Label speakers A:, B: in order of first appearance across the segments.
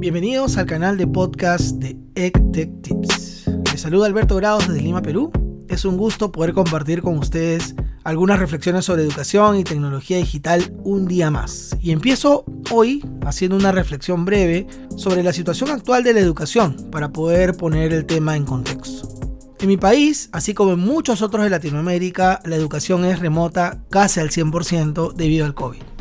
A: Bienvenidos al canal de podcast de ECTEC Tips. Les saluda Alberto Grados desde Lima, Perú. Es un gusto poder compartir con ustedes algunas reflexiones sobre educación y tecnología digital un día más. Y empiezo hoy haciendo una reflexión breve sobre la situación actual de la educación para poder poner el tema en contexto. En mi país, así como en muchos otros de Latinoamérica, la educación es remota casi al 100% debido al COVID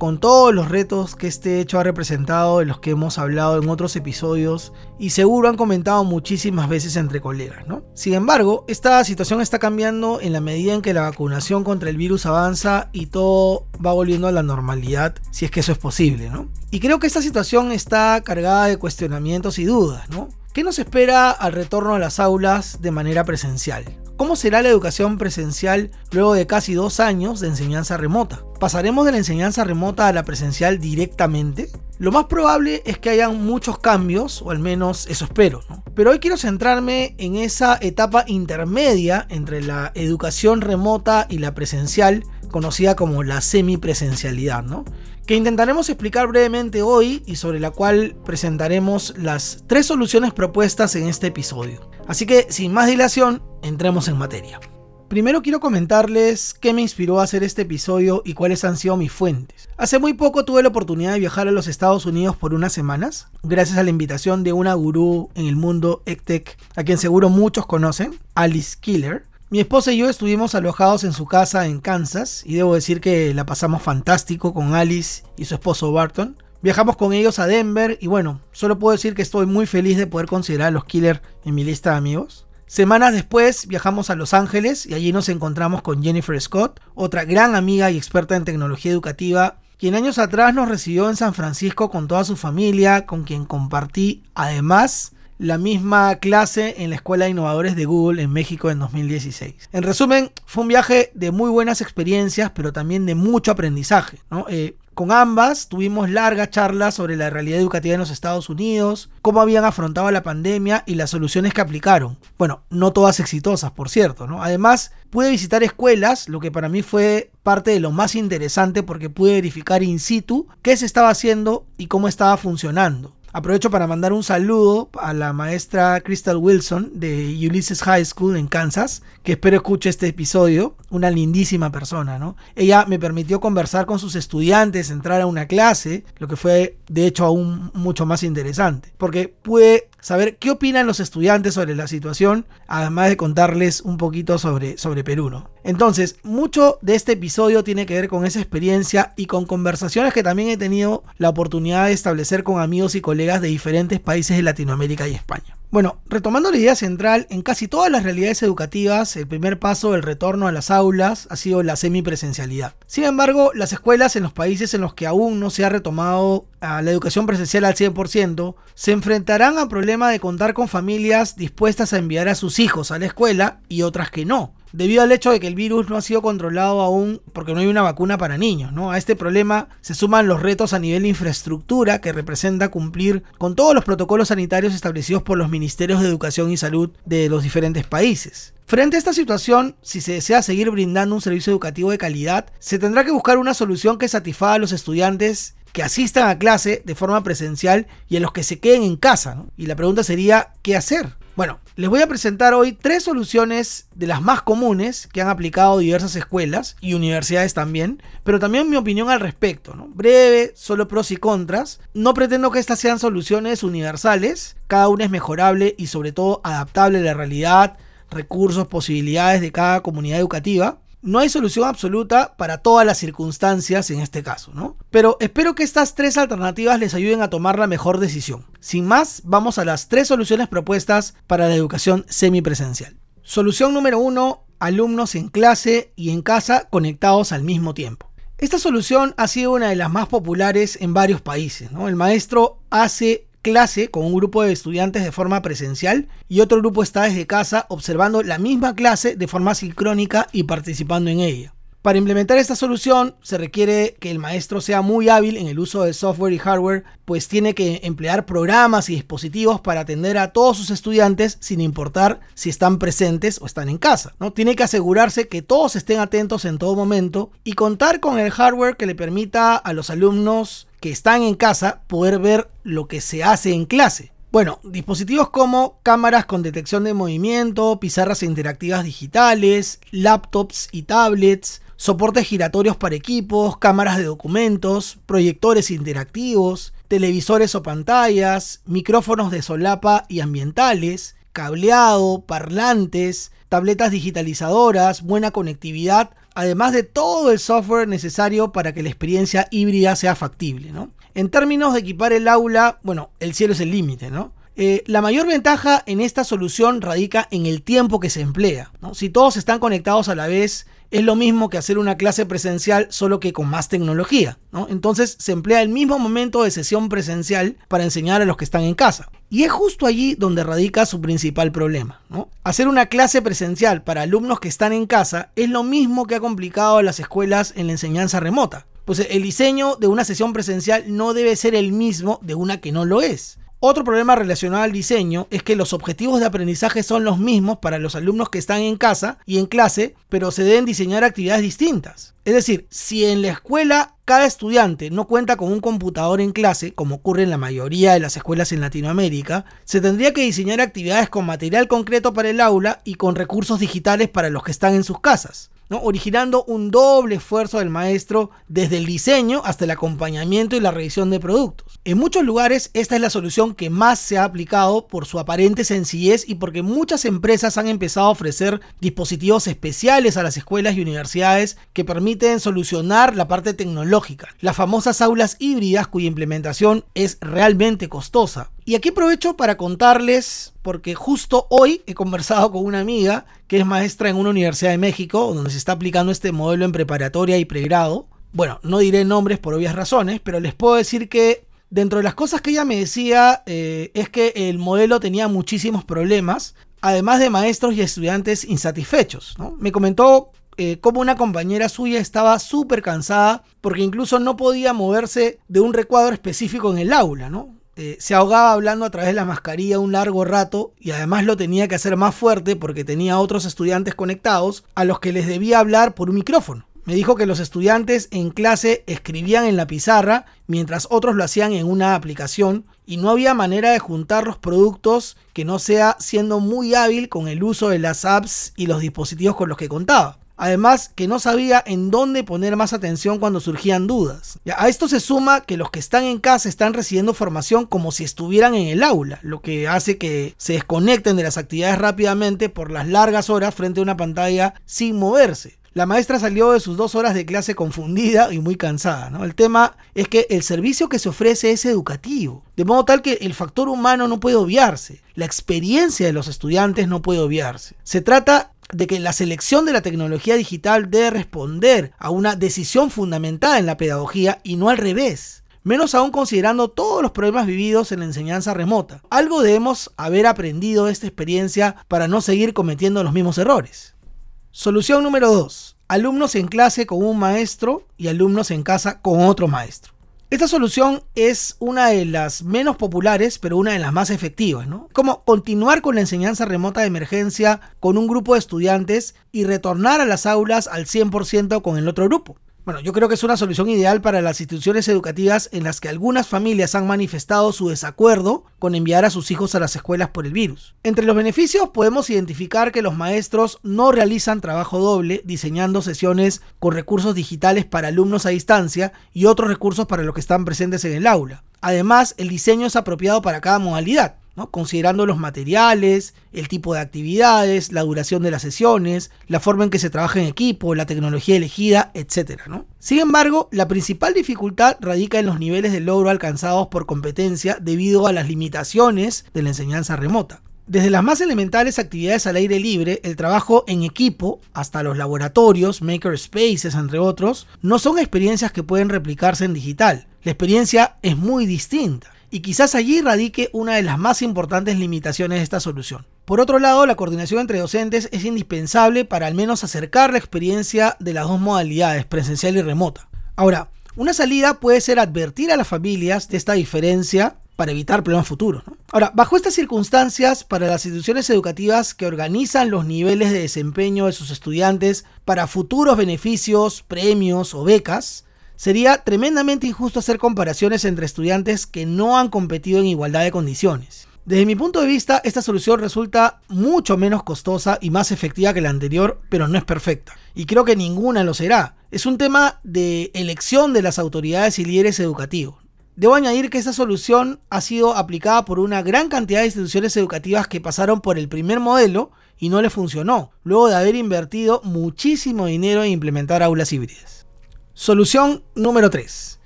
A: con todos los retos que este hecho ha representado, de los que hemos hablado en otros episodios y seguro han comentado muchísimas veces entre colegas, ¿no? Sin embargo, esta situación está cambiando en la medida en que la vacunación contra el virus avanza y todo va volviendo a la normalidad, si es que eso es posible, ¿no? Y creo que esta situación está cargada de cuestionamientos y dudas, ¿no? ¿Qué nos espera al retorno a las aulas de manera presencial? ¿Cómo será la educación presencial luego de casi dos años de enseñanza remota? ¿Pasaremos de la enseñanza remota a la presencial directamente? Lo más probable es que hayan muchos cambios, o al menos eso espero, Pero hoy quiero centrarme en esa etapa intermedia entre la educación remota y la presencial, conocida como la semipresencialidad, ¿no? Que intentaremos explicar brevemente hoy y sobre la cual presentaremos las tres soluciones propuestas en este episodio. Así que sin más dilación, entremos en materia. Primero quiero comentarles qué me inspiró a hacer este episodio y cuáles han sido mis fuentes. Hace muy poco tuve la oportunidad de viajar a los Estados Unidos por unas semanas, gracias a la invitación de una gurú en el mundo EdTech, a quien seguro muchos conocen, Alice Killer. Mi esposa y yo estuvimos alojados en su casa en Kansas y debo decir que la pasamos fantástico con Alice y su esposo Barton. Viajamos con ellos a Denver y bueno, solo puedo decir que estoy muy feliz de poder considerar a los Killer en mi lista de amigos. Semanas después viajamos a Los Ángeles y allí nos encontramos con Jennifer Scott, otra gran amiga y experta en tecnología educativa, quien años atrás nos recibió en San Francisco con toda su familia, con quien compartí además la misma clase en la Escuela de Innovadores de Google en México en 2016. En resumen, fue un viaje de muy buenas experiencias, pero también de mucho aprendizaje. Eh, con ambas tuvimos largas charlas sobre la realidad educativa en los Estados Unidos, cómo habían afrontado la pandemia y las soluciones que aplicaron. Bueno, no todas exitosas, por cierto, ¿no? Además, pude visitar escuelas, lo que para mí fue parte de lo más interesante porque pude verificar in situ qué se estaba haciendo y cómo estaba funcionando. Aprovecho para mandar un saludo a la maestra Crystal Wilson de Ulysses High School en Kansas, que espero escuche este episodio, una lindísima persona, ¿no? Ella me permitió conversar con sus estudiantes, entrar a una clase, lo que fue de hecho aún mucho más interesante, porque pude saber qué opinan los estudiantes sobre la situación, además de contarles un poquito sobre, sobre Perú. ¿no? Entonces, mucho de este episodio tiene que ver con esa experiencia y con conversaciones que también he tenido la oportunidad de establecer con amigos y colegas de diferentes países de Latinoamérica y España. Bueno, retomando la idea central, en casi todas las realidades educativas, el primer paso del retorno a las aulas ha sido la semipresencialidad. Sin embargo, las escuelas en los países en los que aún no se ha retomado la educación presencial al 100%, se enfrentarán al problema de contar con familias dispuestas a enviar a sus hijos a la escuela y otras que no debido al hecho de que el virus no ha sido controlado aún porque no hay una vacuna para niños. ¿no? A este problema se suman los retos a nivel de infraestructura que representa cumplir con todos los protocolos sanitarios establecidos por los ministerios de educación y salud de los diferentes países. Frente a esta situación, si se desea seguir brindando un servicio educativo de calidad, se tendrá que buscar una solución que satisfaga a los estudiantes que asistan a clase de forma presencial y a los que se queden en casa. Y la pregunta sería, ¿qué hacer? Bueno, les voy a presentar hoy tres soluciones de las más comunes que han aplicado diversas escuelas y universidades también, pero también mi opinión al respecto, ¿no? Breve, solo pros y contras. No pretendo que estas sean soluciones universales, cada una es mejorable y sobre todo adaptable a la realidad, recursos, posibilidades de cada comunidad educativa no hay solución absoluta para todas las circunstancias en este caso, ¿no? Pero espero que estas tres alternativas les ayuden a tomar la mejor decisión. Sin más, vamos a las tres soluciones propuestas para la educación semipresencial. Solución número uno, alumnos en clase y en casa conectados al mismo tiempo. Esta solución ha sido una de las más populares en varios países. El maestro hace clase con un grupo de estudiantes de forma presencial y otro grupo está desde casa observando la misma clase de forma sincrónica y participando en ella. Para implementar esta solución se requiere que el maestro sea muy hábil en el uso de software y hardware, pues tiene que emplear programas y dispositivos para atender a todos sus estudiantes sin importar si están presentes o están en casa. ¿no? Tiene que asegurarse que todos estén atentos en todo momento y contar con el hardware que le permita a los alumnos que están en casa poder ver lo que se hace en clase. Bueno, dispositivos como cámaras con detección de movimiento, pizarras interactivas digitales, laptops y tablets, soportes giratorios para equipos, cámaras de documentos, proyectores interactivos, televisores o pantallas, micrófonos de solapa y ambientales, cableado, parlantes, tabletas digitalizadoras, buena conectividad, además de todo el software necesario para que la experiencia híbrida sea factible. En términos de equipar el aula, bueno, el cielo es el límite, ¿no? Eh, la mayor ventaja en esta solución radica en el tiempo que se emplea. Si todos están conectados a la vez, es lo mismo que hacer una clase presencial solo que con más tecnología. Entonces se emplea el mismo momento de sesión presencial para enseñar a los que están en casa. Y es justo allí donde radica su principal problema. Hacer una clase presencial para alumnos que están en casa es lo mismo que ha complicado a las escuelas en la enseñanza remota. Pues el diseño de una sesión presencial no debe ser el mismo de una que no lo es. Otro problema relacionado al diseño es que los objetivos de aprendizaje son los mismos para los alumnos que están en casa y en clase, pero se deben diseñar actividades distintas. Es decir, si en la escuela cada estudiante no cuenta con un computador en clase, como ocurre en la mayoría de las escuelas en Latinoamérica, se tendría que diseñar actividades con material concreto para el aula y con recursos digitales para los que están en sus casas originando un doble esfuerzo del maestro desde el diseño hasta el acompañamiento y la revisión de productos. En muchos lugares esta es la solución que más se ha aplicado por su aparente sencillez y porque muchas empresas han empezado a ofrecer dispositivos especiales a las escuelas y universidades que permiten solucionar la parte tecnológica, las famosas aulas híbridas cuya implementación es realmente costosa. Y aquí aprovecho para contarles, porque justo hoy he conversado con una amiga que es maestra en una universidad de México, donde se está aplicando este modelo en preparatoria y pregrado. Bueno, no diré nombres por obvias razones, pero les puedo decir que dentro de las cosas que ella me decía eh, es que el modelo tenía muchísimos problemas, además de maestros y estudiantes insatisfechos. Me comentó eh, cómo una compañera suya estaba súper cansada porque incluso no podía moverse de un recuadro específico en el aula, ¿no? Eh, se ahogaba hablando a través de la mascarilla un largo rato y además lo tenía que hacer más fuerte porque tenía otros estudiantes conectados a los que les debía hablar por un micrófono. Me dijo que los estudiantes en clase escribían en la pizarra mientras otros lo hacían en una aplicación y no había manera de juntar los productos que no sea siendo muy hábil con el uso de las apps y los dispositivos con los que contaba. Además, que no sabía en dónde poner más atención cuando surgían dudas. A esto se suma que los que están en casa están recibiendo formación como si estuvieran en el aula, lo que hace que se desconecten de las actividades rápidamente por las largas horas frente a una pantalla sin moverse. La maestra salió de sus dos horas de clase confundida y muy cansada. El tema es que el servicio que se ofrece es educativo, de modo tal que el factor humano no puede obviarse, la experiencia de los estudiantes no puede obviarse. Se trata de que la selección de la tecnología digital debe responder a una decisión fundamentada en la pedagogía y no al revés. Menos aún considerando todos los problemas vividos en la enseñanza remota. Algo debemos haber aprendido de esta experiencia para no seguir cometiendo los mismos errores. Solución número 2. Alumnos en clase con un maestro y alumnos en casa con otro maestro. Esta solución es una de las menos populares, pero una de las más efectivas, ¿no? Como continuar con la enseñanza remota de emergencia con un grupo de estudiantes y retornar a las aulas al 100% con el otro grupo. Bueno, yo creo que es una solución ideal para las instituciones educativas en las que algunas familias han manifestado su desacuerdo con enviar a sus hijos a las escuelas por el virus. Entre los beneficios podemos identificar que los maestros no realizan trabajo doble diseñando sesiones con recursos digitales para alumnos a distancia y otros recursos para los que están presentes en el aula. Además, el diseño es apropiado para cada modalidad considerando los materiales, el tipo de actividades, la duración de las sesiones, la forma en que se trabaja en equipo, la tecnología elegida, etc. Sin embargo, la principal dificultad radica en los niveles de logro alcanzados por competencia debido a las limitaciones de la enseñanza remota. Desde las más elementales actividades al aire libre, el trabajo en equipo, hasta los laboratorios, makerspaces, entre otros, no son experiencias que pueden replicarse en digital. La experiencia es muy distinta. Y quizás allí radique una de las más importantes limitaciones de esta solución. Por otro lado, la coordinación entre docentes es indispensable para al menos acercar la experiencia de las dos modalidades, presencial y remota. Ahora, una salida puede ser advertir a las familias de esta diferencia para evitar problemas futuros. Ahora, bajo estas circunstancias, para las instituciones educativas que organizan los niveles de desempeño de sus estudiantes para futuros beneficios, premios o becas, sería tremendamente injusto hacer comparaciones entre estudiantes que no han competido en igualdad de condiciones. Desde mi punto de vista, esta solución resulta mucho menos costosa y más efectiva que la anterior, pero no es perfecta. Y creo que ninguna lo será. Es un tema de elección de las autoridades y líderes educativos. Debo añadir que esta solución ha sido aplicada por una gran cantidad de instituciones educativas que pasaron por el primer modelo y no le funcionó, luego de haber invertido muchísimo dinero en implementar aulas híbridas. Solución número 3.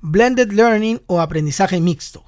A: Blended Learning o aprendizaje mixto.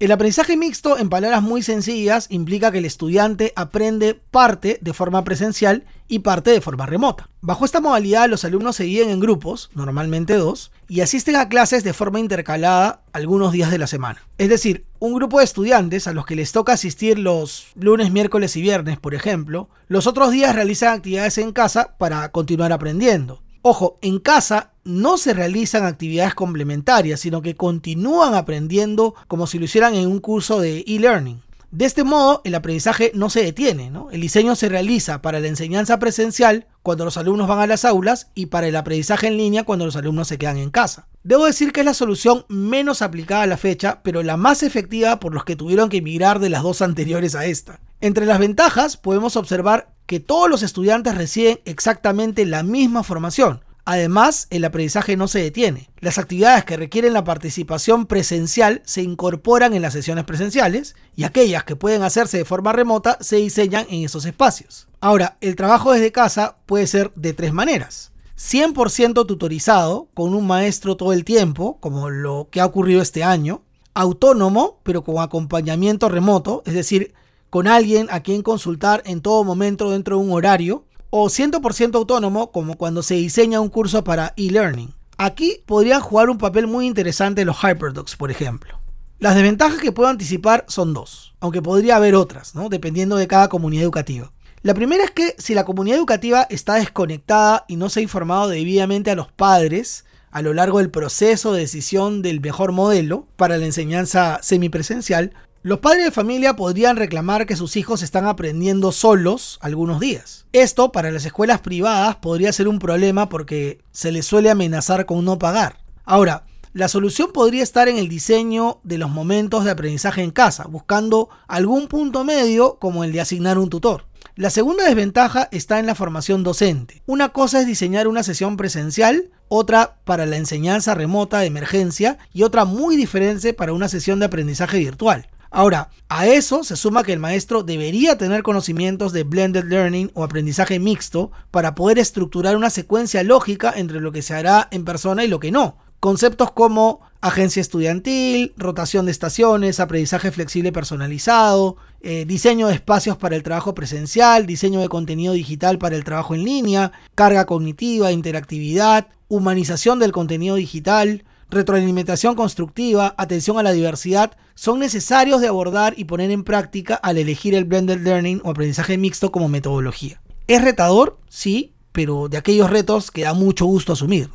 A: El aprendizaje mixto, en palabras muy sencillas, implica que el estudiante aprende parte de forma presencial y parte de forma remota. Bajo esta modalidad, los alumnos se dividen en grupos, normalmente dos, y asisten a clases de forma intercalada algunos días de la semana. Es decir, un grupo de estudiantes a los que les toca asistir los lunes, miércoles y viernes, por ejemplo, los otros días realizan actividades en casa para continuar aprendiendo. Ojo, en casa no se realizan actividades complementarias, sino que continúan aprendiendo como si lo hicieran en un curso de e-learning. De este modo, el aprendizaje no se detiene, El diseño se realiza para la enseñanza presencial cuando los alumnos van a las aulas y para el aprendizaje en línea cuando los alumnos se quedan en casa. Debo decir que es la solución menos aplicada a la fecha, pero la más efectiva por los que tuvieron que emigrar de las dos anteriores a esta. Entre las ventajas podemos observar que todos los estudiantes reciben exactamente la misma formación, Además, el aprendizaje no se detiene. Las actividades que requieren la participación presencial se incorporan en las sesiones presenciales y aquellas que pueden hacerse de forma remota se diseñan en esos espacios. Ahora, el trabajo desde casa puede ser de tres maneras. 100% tutorizado, con un maestro todo el tiempo, como lo que ha ocurrido este año. Autónomo, pero con acompañamiento remoto, es decir, con alguien a quien consultar en todo momento dentro de un horario o 100% autónomo como cuando se diseña un curso para e-learning. Aquí podrían jugar un papel muy interesante los Hyperdocs, por ejemplo. Las desventajas que puedo anticipar son dos, aunque podría haber otras, ¿no? dependiendo de cada comunidad educativa. La primera es que si la comunidad educativa está desconectada y no se ha informado debidamente a los padres a lo largo del proceso de decisión del mejor modelo para la enseñanza semipresencial, los padres de familia podrían reclamar que sus hijos están aprendiendo solos algunos días. Esto para las escuelas privadas podría ser un problema porque se les suele amenazar con no pagar. Ahora, la solución podría estar en el diseño de los momentos de aprendizaje en casa, buscando algún punto medio como el de asignar un tutor. La segunda desventaja está en la formación docente. Una cosa es diseñar una sesión presencial, otra para la enseñanza remota de emergencia y otra muy diferente para una sesión de aprendizaje virtual. Ahora, a eso se suma que el maestro debería tener conocimientos de blended learning o aprendizaje mixto para poder estructurar una secuencia lógica entre lo que se hará en persona y lo que no. Conceptos como agencia estudiantil, rotación de estaciones, aprendizaje flexible personalizado, eh, diseño de espacios para el trabajo presencial, diseño de contenido digital para el trabajo en línea, carga cognitiva, interactividad, humanización del contenido digital, retroalimentación constructiva, atención a la diversidad, son necesarios de abordar y poner en práctica al elegir el blended learning o aprendizaje mixto como metodología. ¿Es retador? Sí, pero de aquellos retos que da mucho gusto asumir.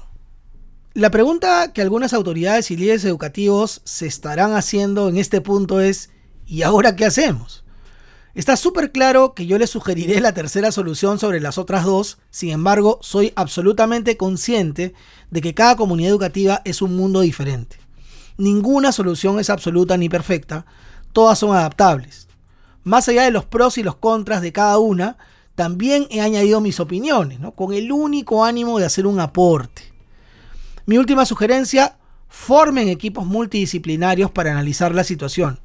A: La pregunta que algunas autoridades y líderes educativos se estarán haciendo en este punto es, ¿y ahora qué hacemos? Está súper claro que yo les sugeriré la tercera solución sobre las otras dos, sin embargo, soy absolutamente consciente de que cada comunidad educativa es un mundo diferente. Ninguna solución es absoluta ni perfecta, todas son adaptables. Más allá de los pros y los contras de cada una, también he añadido mis opiniones, con el único ánimo de hacer un aporte. Mi última sugerencia, formen equipos multidisciplinarios para analizar la situación.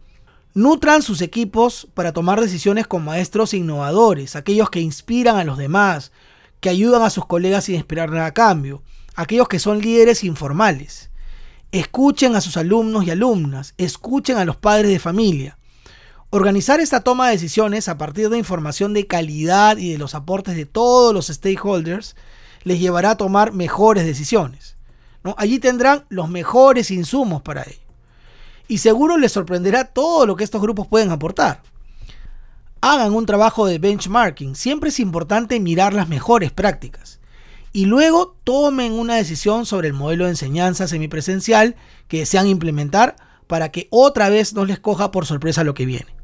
A: Nutran sus equipos para tomar decisiones con maestros innovadores, aquellos que inspiran a los demás, que ayudan a sus colegas sin esperar nada a cambio, aquellos que son líderes informales. Escuchen a sus alumnos y alumnas, escuchen a los padres de familia. Organizar esta toma de decisiones a partir de información de calidad y de los aportes de todos los stakeholders les llevará a tomar mejores decisiones. Allí tendrán los mejores insumos para ello y seguro les sorprenderá todo lo que estos grupos pueden aportar. hagan un trabajo de benchmarking. Siempre es importante mirar las mejores prácticas. Y luego tomen una decisión sobre el modelo de enseñanza semipresencial que desean implementar para que otra vez no les coja por sorpresa lo que viene.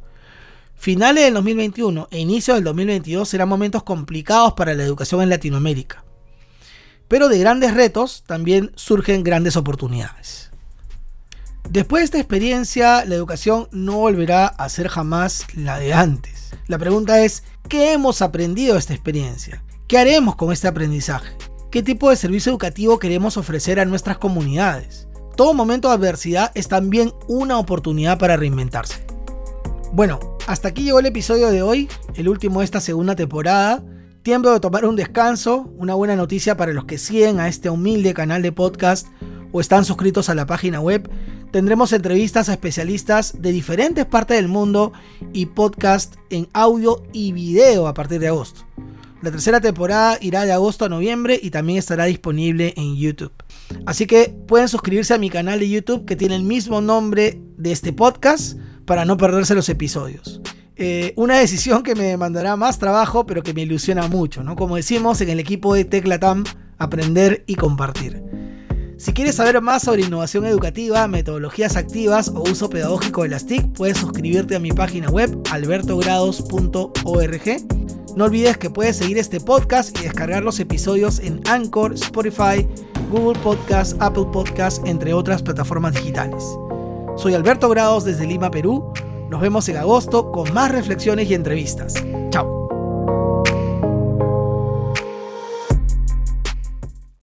A: Finales del 2021 e inicio del 2022 serán momentos complicados para la educación en Latinoamérica. Pero de grandes retos también surgen grandes oportunidades. Después de esta experiencia, la educación no volverá a ser jamás la de antes. La pregunta es, ¿qué hemos aprendido de esta experiencia? ¿Qué haremos con este aprendizaje? ¿Qué tipo de servicio educativo queremos ofrecer a nuestras comunidades? Todo momento de adversidad es también una oportunidad para reinventarse. Bueno, hasta aquí llegó el episodio de hoy, el último de esta segunda temporada. Tiempo de tomar un descanso, una buena noticia para los que siguen a este humilde canal de podcast o están suscritos a la página web Tendremos entrevistas a especialistas de diferentes partes del mundo y podcast en audio y video a partir de agosto. La tercera temporada irá de agosto a noviembre y también estará disponible en YouTube. Así que pueden suscribirse a mi canal de YouTube que tiene el mismo nombre de este podcast para no perderse los episodios. Eh, una decisión que me demandará más trabajo, pero que me ilusiona mucho, ¿no? Como decimos en el equipo de Teclatam, aprender y compartir. Si quieres saber más sobre innovación educativa, metodologías activas o uso pedagógico de las TIC, puedes suscribirte a mi página web albertogrados.org. No olvides que puedes seguir este podcast y descargar los episodios en Anchor, Spotify, Google Podcast, Apple Podcast, entre otras plataformas digitales. Soy Alberto Grados desde Lima, Perú. Nos vemos en agosto con más reflexiones y entrevistas.